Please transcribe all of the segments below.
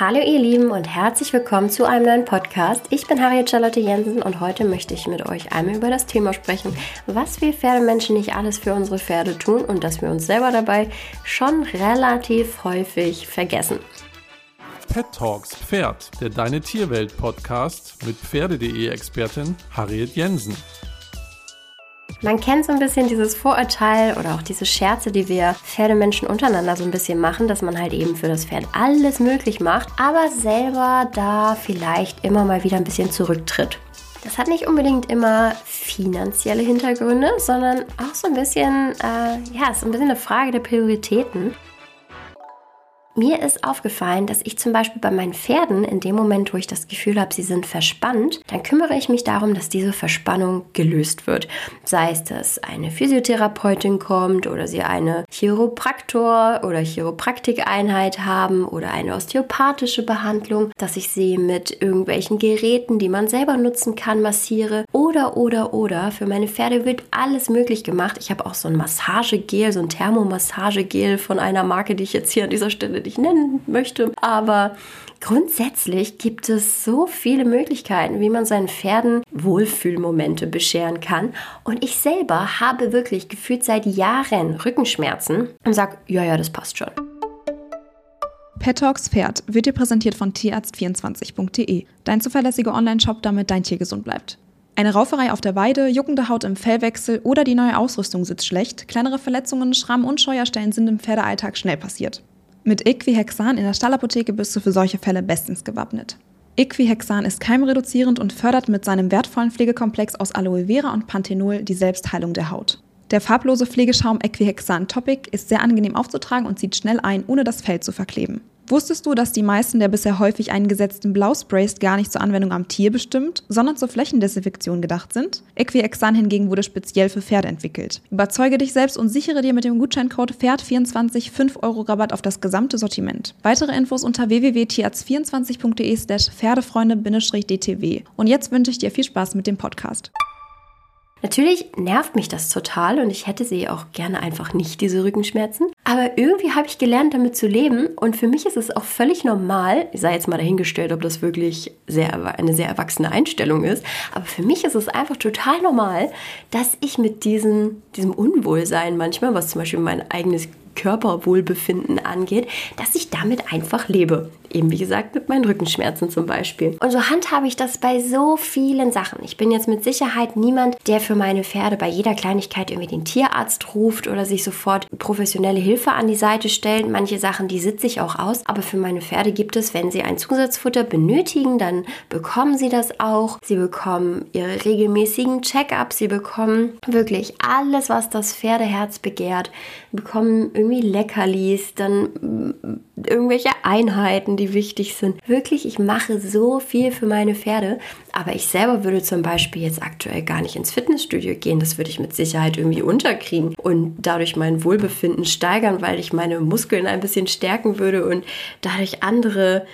Hallo ihr Lieben und herzlich willkommen zu einem neuen Podcast. Ich bin Harriet Charlotte Jensen und heute möchte ich mit euch einmal über das Thema sprechen, was wir Pferdemenschen nicht alles für unsere Pferde tun und dass wir uns selber dabei schon relativ häufig vergessen. Pet Talks Pferd, der Deine Tierwelt Podcast mit Pferde.de Expertin Harriet Jensen. Man kennt so ein bisschen dieses Vorurteil oder auch diese Scherze, die wir Pferdemenschen untereinander so ein bisschen machen, dass man halt eben für das Pferd alles möglich macht, aber selber da vielleicht immer mal wieder ein bisschen zurücktritt. Das hat nicht unbedingt immer finanzielle Hintergründe, sondern auch so ein bisschen, äh, ja, so ein bisschen eine Frage der Prioritäten. Mir ist aufgefallen, dass ich zum Beispiel bei meinen Pferden in dem Moment, wo ich das Gefühl habe, sie sind verspannt, dann kümmere ich mich darum, dass diese Verspannung gelöst wird. Sei es, dass eine Physiotherapeutin kommt oder sie eine Chiropraktor- oder Chiropraktikeinheit haben oder eine osteopathische Behandlung, dass ich sie mit irgendwelchen Geräten, die man selber nutzen kann, massiere oder, oder, oder. Für meine Pferde wird alles möglich gemacht. Ich habe auch so ein Massagegel, so ein Thermomassagegel von einer Marke, die ich jetzt hier an dieser Stelle nicht nennen möchte. Aber grundsätzlich gibt es so viele Möglichkeiten, wie man seinen Pferden Wohlfühlmomente bescheren kann. Und ich selber habe wirklich gefühlt seit Jahren Rückenschmerzen und sage, ja, ja, das passt schon. Pet Talks Pferd wird dir präsentiert von tierarzt24.de, dein zuverlässiger Online-Shop, damit dein Tier gesund bleibt. Eine Rauferei auf der Weide, juckende Haut im Fellwechsel oder die neue Ausrüstung sitzt schlecht, kleinere Verletzungen, Schramm und Scheuerstellen sind im Pferdealltag schnell passiert. Mit Equihexan in der Stallapotheke bist du für solche Fälle bestens gewappnet. Equihexan ist keimreduzierend und fördert mit seinem wertvollen Pflegekomplex aus Aloe Vera und Panthenol die Selbstheilung der Haut. Der farblose Pflegeschaum Equihexan Topic ist sehr angenehm aufzutragen und zieht schnell ein, ohne das Fell zu verkleben. Wusstest du, dass die meisten der bisher häufig eingesetzten Blausprays gar nicht zur Anwendung am Tier bestimmt, sondern zur Flächendesinfektion gedacht sind? Equiexan hingegen wurde speziell für Pferde entwickelt. Überzeuge dich selbst und sichere dir mit dem Gutscheincode PFERD24 5 Euro Rabatt auf das gesamte Sortiment. Weitere Infos unter www.tierarzt24.de slash Pferdefreunde-dtw. Und jetzt wünsche ich dir viel Spaß mit dem Podcast. Natürlich nervt mich das total und ich hätte sie auch gerne einfach nicht, diese Rückenschmerzen. Aber irgendwie habe ich gelernt, damit zu leben und für mich ist es auch völlig normal, ich sei jetzt mal dahingestellt, ob das wirklich sehr, eine sehr erwachsene Einstellung ist, aber für mich ist es einfach total normal, dass ich mit diesem, diesem Unwohlsein manchmal, was zum Beispiel mein eigenes Körperwohlbefinden angeht, dass ich damit einfach lebe. Eben wie gesagt mit meinen Rückenschmerzen zum Beispiel. Und so handhabe ich das bei so vielen Sachen. Ich bin jetzt mit Sicherheit niemand, der für meine Pferde bei jeder Kleinigkeit irgendwie den Tierarzt ruft oder sich sofort professionelle Hilfe an die Seite stellt. Manche Sachen, die sitze ich auch aus. Aber für meine Pferde gibt es, wenn sie ein Zusatzfutter benötigen, dann bekommen sie das auch. Sie bekommen ihre regelmäßigen Check-ups. Sie bekommen wirklich alles, was das Pferdeherz begehrt. Bekommen irgendwie Leckerlis, dann irgendwelche Einheiten, die wichtig sind. Wirklich, ich mache so viel für meine Pferde, aber ich selber würde zum Beispiel jetzt aktuell gar nicht ins Fitnessstudio gehen. Das würde ich mit Sicherheit irgendwie unterkriegen und dadurch mein Wohlbefinden steigern, weil ich meine Muskeln ein bisschen stärken würde und dadurch andere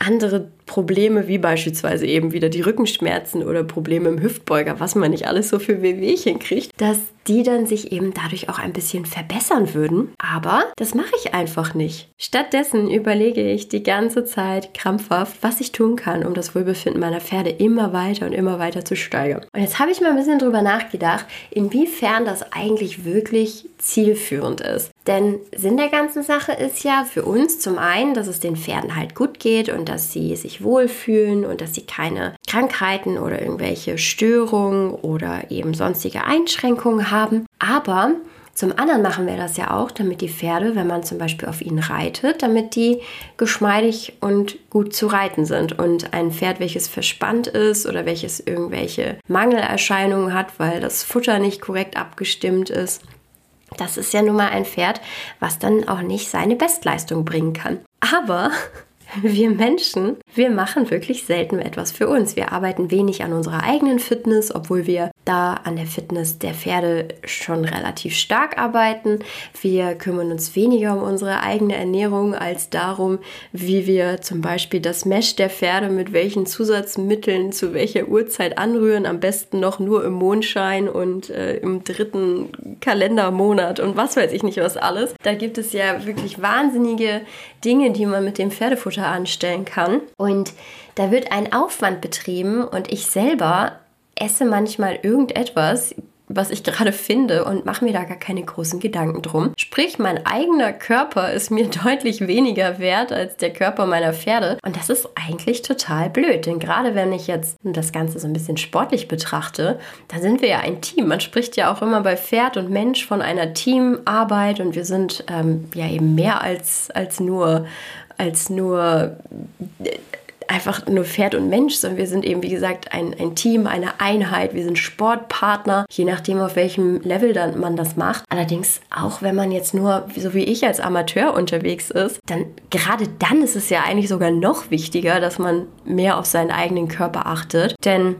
andere Probleme, wie beispielsweise eben wieder die Rückenschmerzen oder Probleme im Hüftbeuger, was man nicht alles so für Wehwehchen kriegt, dass die dann sich eben dadurch auch ein bisschen verbessern würden. Aber das mache ich einfach nicht. Stattdessen überlege ich die ganze Zeit krampfhaft, was ich tun kann, um das Wohlbefinden meiner Pferde immer weiter und immer weiter zu steigern. Und jetzt habe ich mal ein bisschen drüber nachgedacht, inwiefern das eigentlich wirklich zielführend ist. Denn Sinn der ganzen Sache ist ja für uns zum einen, dass es den Pferden halt gut geht und dass sie sich wohlfühlen und dass sie keine Krankheiten oder irgendwelche Störungen oder eben sonstige Einschränkungen haben. Aber zum anderen machen wir das ja auch, damit die Pferde, wenn man zum Beispiel auf ihnen reitet, damit die geschmeidig und gut zu reiten sind. Und ein Pferd, welches verspannt ist oder welches irgendwelche Mangelerscheinungen hat, weil das Futter nicht korrekt abgestimmt ist, das ist ja nun mal ein Pferd, was dann auch nicht seine Bestleistung bringen kann. Aber wir Menschen, wir machen wirklich selten etwas für uns. Wir arbeiten wenig an unserer eigenen Fitness, obwohl wir da an der Fitness der Pferde schon relativ stark arbeiten. Wir kümmern uns weniger um unsere eigene Ernährung als darum, wie wir zum Beispiel das Mesh der Pferde mit welchen Zusatzmitteln zu welcher Uhrzeit anrühren. Am besten noch nur im Mondschein und äh, im dritten Kalendermonat und was weiß ich nicht was alles. Da gibt es ja wirklich wahnsinnige Dinge, die man mit dem Pferdefutter anstellen kann. Und da wird ein Aufwand betrieben und ich selber esse manchmal irgendetwas, was ich gerade finde und mache mir da gar keine großen Gedanken drum. Sprich, mein eigener Körper ist mir deutlich weniger wert als der Körper meiner Pferde und das ist eigentlich total blöd, denn gerade wenn ich jetzt das Ganze so ein bisschen sportlich betrachte, da sind wir ja ein Team. Man spricht ja auch immer bei Pferd und Mensch von einer Teamarbeit und wir sind ähm, ja eben mehr als, als nur als nur einfach nur Pferd und Mensch, sondern wir sind eben, wie gesagt, ein, ein Team, eine Einheit. Wir sind Sportpartner, je nachdem, auf welchem Level dann man das macht. Allerdings, auch wenn man jetzt nur, so wie ich als Amateur unterwegs ist, dann gerade dann ist es ja eigentlich sogar noch wichtiger, dass man mehr auf seinen eigenen Körper achtet. Denn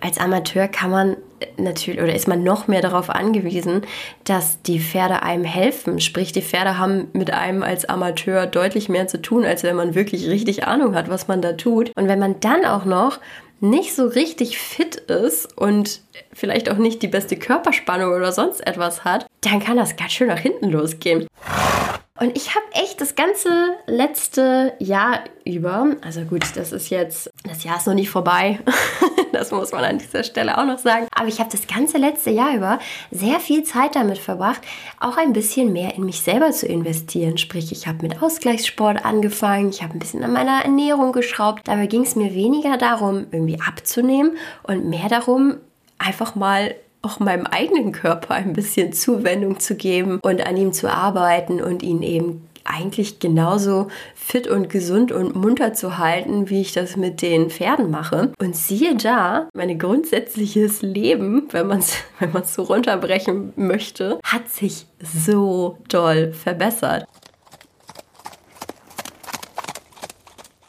als Amateur kann man natürlich oder ist man noch mehr darauf angewiesen, dass die Pferde einem helfen. Sprich, die Pferde haben mit einem als Amateur deutlich mehr zu tun, als wenn man wirklich richtig Ahnung hat, was man da tut. Und wenn man dann auch noch nicht so richtig fit ist und vielleicht auch nicht die beste Körperspannung oder sonst etwas hat, dann kann das ganz schön nach hinten losgehen. Und ich habe echt das ganze letzte Jahr über, also gut, das ist jetzt, das Jahr ist noch nicht vorbei, das muss man an dieser Stelle auch noch sagen, aber ich habe das ganze letzte Jahr über sehr viel Zeit damit verbracht, auch ein bisschen mehr in mich selber zu investieren. Sprich, ich habe mit Ausgleichssport angefangen, ich habe ein bisschen an meiner Ernährung geschraubt. Dabei ging es mir weniger darum, irgendwie abzunehmen und mehr darum, einfach mal auch meinem eigenen Körper ein bisschen Zuwendung zu geben und an ihm zu arbeiten und ihn eben eigentlich genauso fit und gesund und munter zu halten, wie ich das mit den Pferden mache. Und siehe da, mein grundsätzliches Leben, wenn man es wenn so runterbrechen möchte, hat sich so doll verbessert.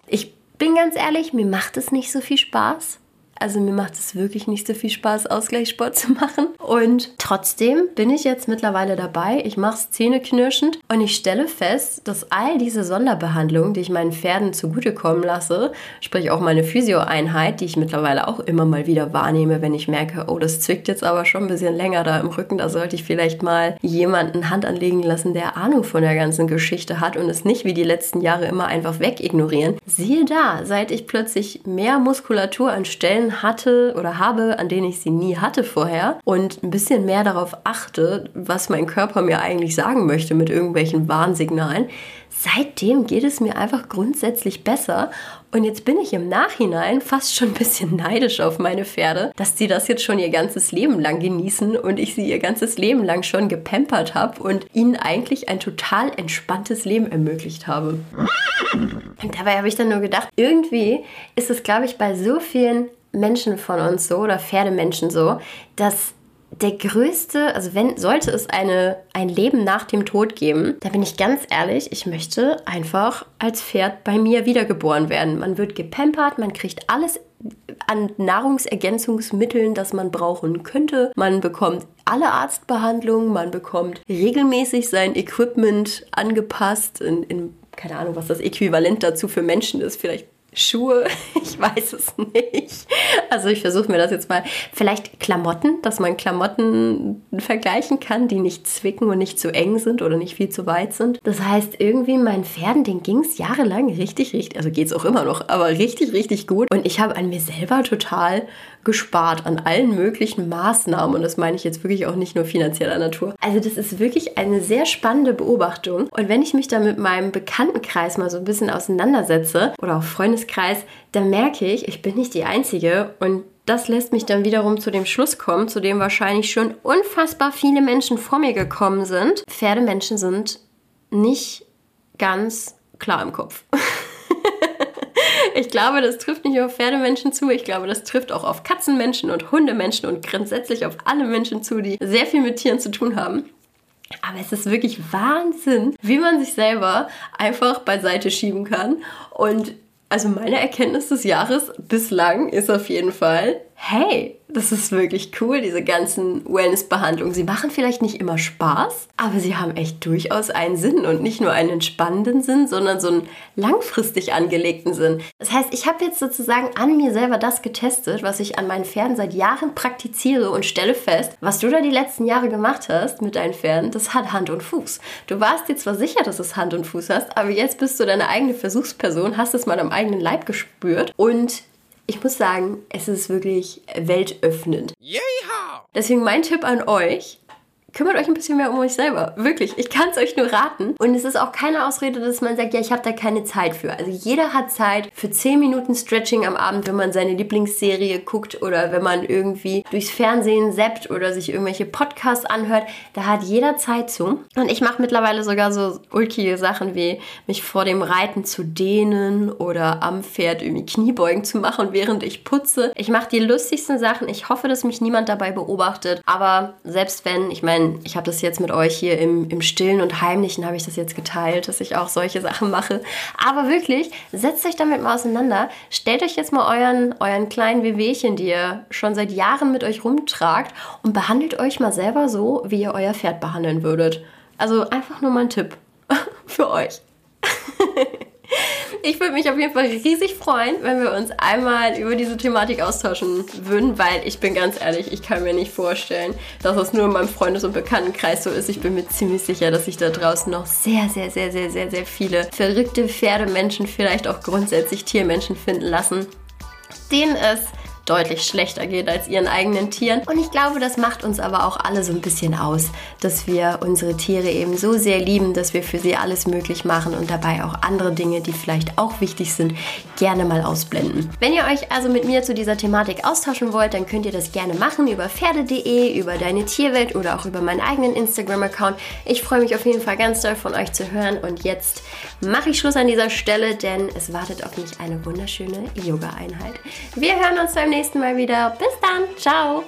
Ich bin ganz ehrlich, mir macht es nicht so viel Spaß. Also mir macht es wirklich nicht so viel Spaß, Ausgleichssport zu machen. Und trotzdem bin ich jetzt mittlerweile dabei. Ich mache es zähneknirschend und ich stelle fest, dass all diese Sonderbehandlungen, die ich meinen Pferden zugutekommen lasse, sprich auch meine Physio-Einheit, die ich mittlerweile auch immer mal wieder wahrnehme, wenn ich merke, oh, das zwickt jetzt aber schon ein bisschen länger da im Rücken, da sollte ich vielleicht mal jemanden Hand anlegen lassen, der Ahnung von der ganzen Geschichte hat und es nicht wie die letzten Jahre immer einfach wegignorieren. Siehe da, seit ich plötzlich mehr Muskulatur an Stellen Stellen hatte oder habe, an denen ich sie nie hatte vorher und ein bisschen mehr darauf achte, was mein Körper mir eigentlich sagen möchte mit irgendwelchen Warnsignalen. Seitdem geht es mir einfach grundsätzlich besser und jetzt bin ich im Nachhinein fast schon ein bisschen neidisch auf meine Pferde, dass sie das jetzt schon ihr ganzes Leben lang genießen und ich sie ihr ganzes Leben lang schon gepampert habe und ihnen eigentlich ein total entspanntes Leben ermöglicht habe. Und dabei habe ich dann nur gedacht, irgendwie ist es, glaube ich, bei so vielen Menschen von uns so oder Pferdemenschen so, dass der größte, also wenn sollte es eine, ein Leben nach dem Tod geben, da bin ich ganz ehrlich, ich möchte einfach als Pferd bei mir wiedergeboren werden. Man wird gepampert, man kriegt alles an Nahrungsergänzungsmitteln, das man brauchen könnte. Man bekommt alle Arztbehandlungen, man bekommt regelmäßig sein Equipment angepasst in, in keine Ahnung, was das Äquivalent dazu für Menschen ist. Vielleicht Schuhe, weiß es nicht. Also ich versuche mir das jetzt mal. Vielleicht Klamotten, dass man Klamotten vergleichen kann, die nicht zwicken und nicht zu eng sind oder nicht viel zu weit sind. Das heißt, irgendwie meinen Pferden, denen ging es jahrelang richtig, richtig, also geht es auch immer noch, aber richtig, richtig gut. Und ich habe an mir selber total gespart an allen möglichen Maßnahmen. Und das meine ich jetzt wirklich auch nicht nur finanzieller Natur. Also das ist wirklich eine sehr spannende Beobachtung. Und wenn ich mich da mit meinem Bekanntenkreis mal so ein bisschen auseinandersetze oder auch Freundeskreis, dann merke ich, ich bin nicht die Einzige und das lässt mich dann wiederum zu dem Schluss kommen, zu dem wahrscheinlich schon unfassbar viele Menschen vor mir gekommen sind. Pferdemenschen sind nicht ganz klar im Kopf. Ich glaube, das trifft nicht nur auf Pferdemenschen zu, ich glaube, das trifft auch auf Katzenmenschen und Hundemenschen und grundsätzlich auf alle Menschen zu, die sehr viel mit Tieren zu tun haben. Aber es ist wirklich Wahnsinn, wie man sich selber einfach beiseite schieben kann. Und also meine Erkenntnis des Jahres bislang ist auf jeden Fall, hey, das ist wirklich cool, diese ganzen Wellness-Behandlungen. Sie machen vielleicht nicht immer Spaß, aber sie haben echt durchaus einen Sinn und nicht nur einen entspannenden Sinn, sondern so einen langfristig angelegten Sinn. Das heißt, ich habe jetzt sozusagen an mir selber das getestet, was ich an meinen Pferden seit Jahren praktiziere und stelle fest, was du da die letzten Jahre gemacht hast mit deinen Pferden, das hat Hand und Fuß. Du warst dir zwar sicher, dass es Hand und Fuß hast, aber jetzt bist du deine eigene Versuchsperson, hast es mal am eigenen Leib gespürt und ich muss sagen, es ist wirklich weltöffnend. Yeehaw! Deswegen mein Tipp an euch, kümmert euch ein bisschen mehr um euch selber. Wirklich, ich kann es euch nur raten. Und es ist auch keine Ausrede, dass man sagt, ja, ich habe da keine Zeit für. Also jeder hat Zeit für 10 Minuten Stretching am Abend, wenn man seine Lieblingsserie guckt oder wenn man irgendwie durchs Fernsehen zappt oder sich irgendwelche Podcasts anhört. Da hat jeder Zeit zu. Und ich mache mittlerweile sogar so ulkige Sachen wie mich vor dem Reiten zu dehnen oder am Pferd irgendwie Kniebeugen zu machen, während ich putze. Ich mache die lustigsten Sachen. Ich hoffe, dass mich niemand dabei beobachtet. Aber selbst wenn, ich meine, ich habe das jetzt mit euch hier im, im Stillen und Heimlichen, habe ich das jetzt geteilt, dass ich auch solche Sachen mache. Aber wirklich, setzt euch damit mal auseinander. Stellt euch jetzt mal euren, euren kleinen Wehwehchen, die ihr schon seit Jahren mit euch rumtragt und behandelt euch mal selber so, wie ihr euer Pferd behandeln würdet. Also einfach nur mal ein Tipp für euch. Ich würde mich auf jeden Fall riesig freuen, wenn wir uns einmal über diese Thematik austauschen würden, weil ich bin ganz ehrlich, ich kann mir nicht vorstellen, dass das nur in meinem Freundes- und Bekanntenkreis so ist. Ich bin mir ziemlich sicher, dass sich da draußen noch sehr, sehr, sehr, sehr, sehr, sehr viele verrückte Pferdemenschen, vielleicht auch grundsätzlich Tiermenschen finden lassen, denen es deutlich schlechter geht als ihren eigenen Tieren. Und ich glaube, das macht uns aber auch alle so ein bisschen aus, dass wir unsere Tiere eben so sehr lieben, dass wir für sie alles möglich machen und dabei auch andere Dinge, die vielleicht auch wichtig sind, gerne mal ausblenden. Wenn ihr euch also mit mir zu dieser Thematik austauschen wollt, dann könnt ihr das gerne machen über pferde.de, über deine Tierwelt oder auch über meinen eigenen Instagram-Account. Ich freue mich auf jeden Fall ganz doll von euch zu hören und jetzt mache ich Schluss an dieser Stelle, denn es wartet auf mich eine wunderschöne Yoga-Einheit. Wir hören uns beim nächsten nächsten Mal wieder. Bis dann. Ciao.